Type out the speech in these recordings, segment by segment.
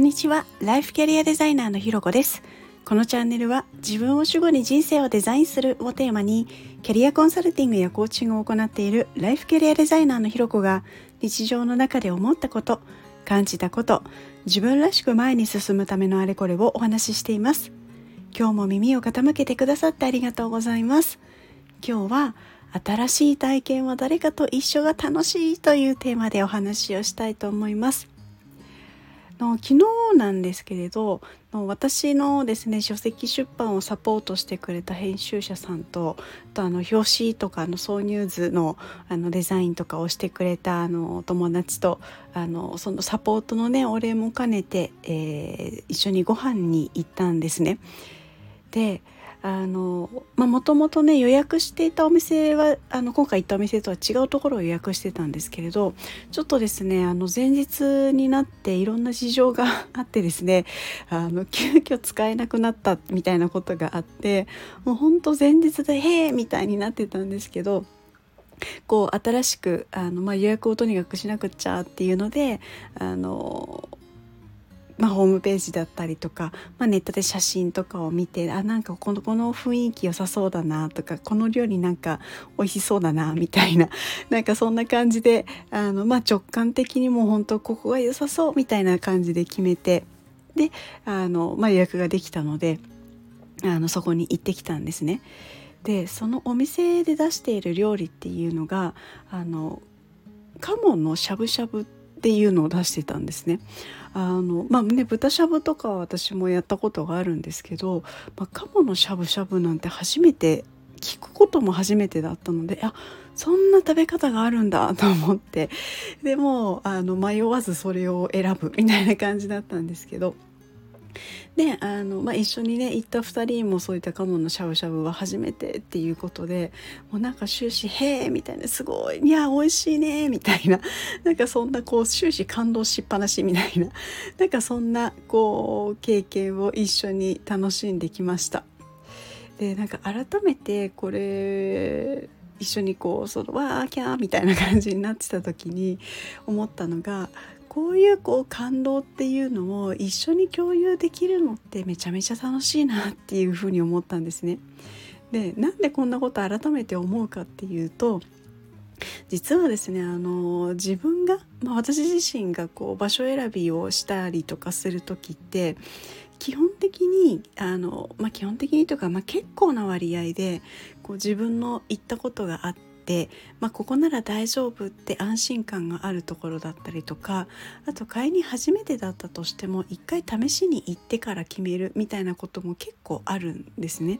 んにちは。ライフキャリアデザイナーのひろこです。このチャンネルは自分を主語に人生をデザインするをテーマにキャリアコンサルティングやコーチングを行っているライフキャリアデザイナーのひろこが日常の中で思ったこと感じたこと自分らしく前に進むためのあれこれをお話ししています。今日も耳を傾けてくださってありがとうございます。今日は新しい体験は誰かと一緒が楽しいというテーマでお話をしたいと思います。の昨日なんですけれどの私のですね書籍出版をサポートしてくれた編集者さんととあの表紙とかの挿入図のあのデザインとかをしてくれたあの友達とあのそのサポートのねお礼も兼ねて、えー、一緒にご飯に行ったんですね。であのもともとね予約していたお店はあの今回行ったお店とは違うところを予約してたんですけれどちょっとですねあの前日になっていろんな事情が あってですねあの急遽使えなくなったみたいなことがあってもうほんと前日で「へえ!」みたいになってたんですけどこう新しくあの、まあ、予約をとにかくしなくっちゃっていうのであのまあ、ホームページだったりとか、まあ、ネットで写真とかを見てあなんかこのこの雰囲気良さそうだなとかこの料理なんか美味しそうだなみたいな なんかそんな感じであの、まあ、直感的にも本当ここが良さそうみたいな感じで決めてであの、まあ、予約ができたのであのそこに行ってきたんですね。でそのお店で出している料理っていうのがあの鴨のしゃぶしゃぶってていうのを出してたんですね。あのまあね豚しゃぶとかは私もやったことがあるんですけど、まあ、鴨のしゃぶしゃぶなんて初めて聞くことも初めてだったのであそんな食べ方があるんだと思ってでもあの迷わずそれを選ぶみたいな感じだったんですけどであの、まあ、一緒にね行った2人もそういった鴨のしゃぶしゃぶは初めてっていうことでもうなんか終始「へえ」みたいな「すごいいや美味しいね」みたいな なんかそんなこう終始感動しっぱなしみたいな なんかそんなこう経験を一緒に楽しんできました。でなんか改めてこれ一緒にこうそのわーキャーみたいな感じになってた時に思ったのがこういうこう感動っていうのを一緒に共有できるのってめちゃめちゃ楽しいなっていうふうに思ったんですね。でなんでこんなこと改めて思うかっていうと実はですねあの自分が、まあ、私自身がこう場所選びをしたりとかする時って基本的にあの、まあ、基本的にというか、まあ、結構な割合でこう自分の行ったことがあって、まあ、ここなら大丈夫って安心感があるところだったりとかあと買いに初めてだったとしても一回試しに行ってから決めるみたいなことも結構あるんですね。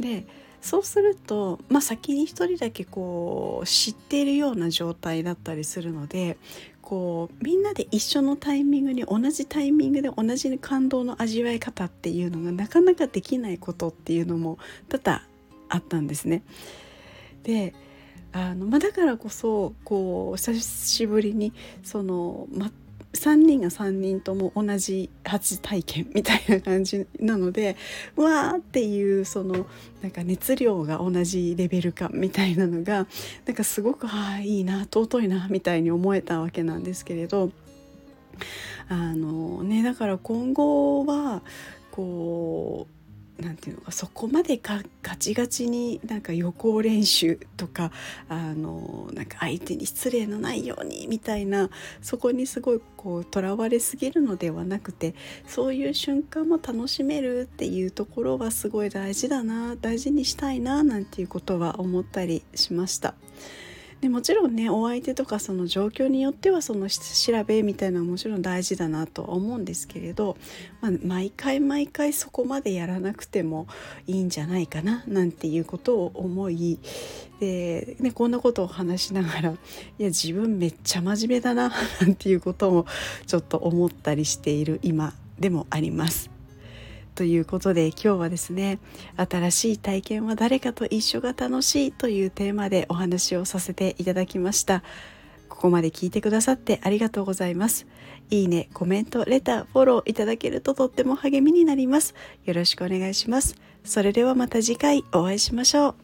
でそうすると、まあ、先に1人だけこう知っているような状態だったりするのでこうみんなで一緒のタイミングに同じタイミングで同じ感動の味わい方っていうのがなかなかできないことっていうのも多々あったんですね。であの、まあ、だからこそこう久しぶりにその、3人が3人とも同じ初体験みたいな感じなので わーっていうそのなんか熱量が同じレベル感みたいなのがなんかすごくああいいな尊いなみたいに思えたわけなんですけれどあのねだから今後はこうなんていうのかそこまでガチガチになんか予行練習とかあのなんか相手に失礼のないようにみたいなそこにすごいこうとらわれすぎるのではなくてそういう瞬間も楽しめるっていうところはすごい大事だな大事にしたいななんていうことは思ったりしました。でもちろんねお相手とかその状況によってはその調べみたいなのはもちろん大事だなとは思うんですけれど、まあ、毎回毎回そこまでやらなくてもいいんじゃないかななんていうことを思いで、ね、こんなことを話しながらいや自分めっちゃ真面目だななんていうこともちょっと思ったりしている今でもあります。ということで今日はですね新しい体験は誰かと一緒が楽しいというテーマでお話をさせていただきました。ここまで聞いてくださってありがとうございます。いいねコメントレターフォローいただけるととっても励みになります。よろしくお願いします。それではまた次回お会いしましょう。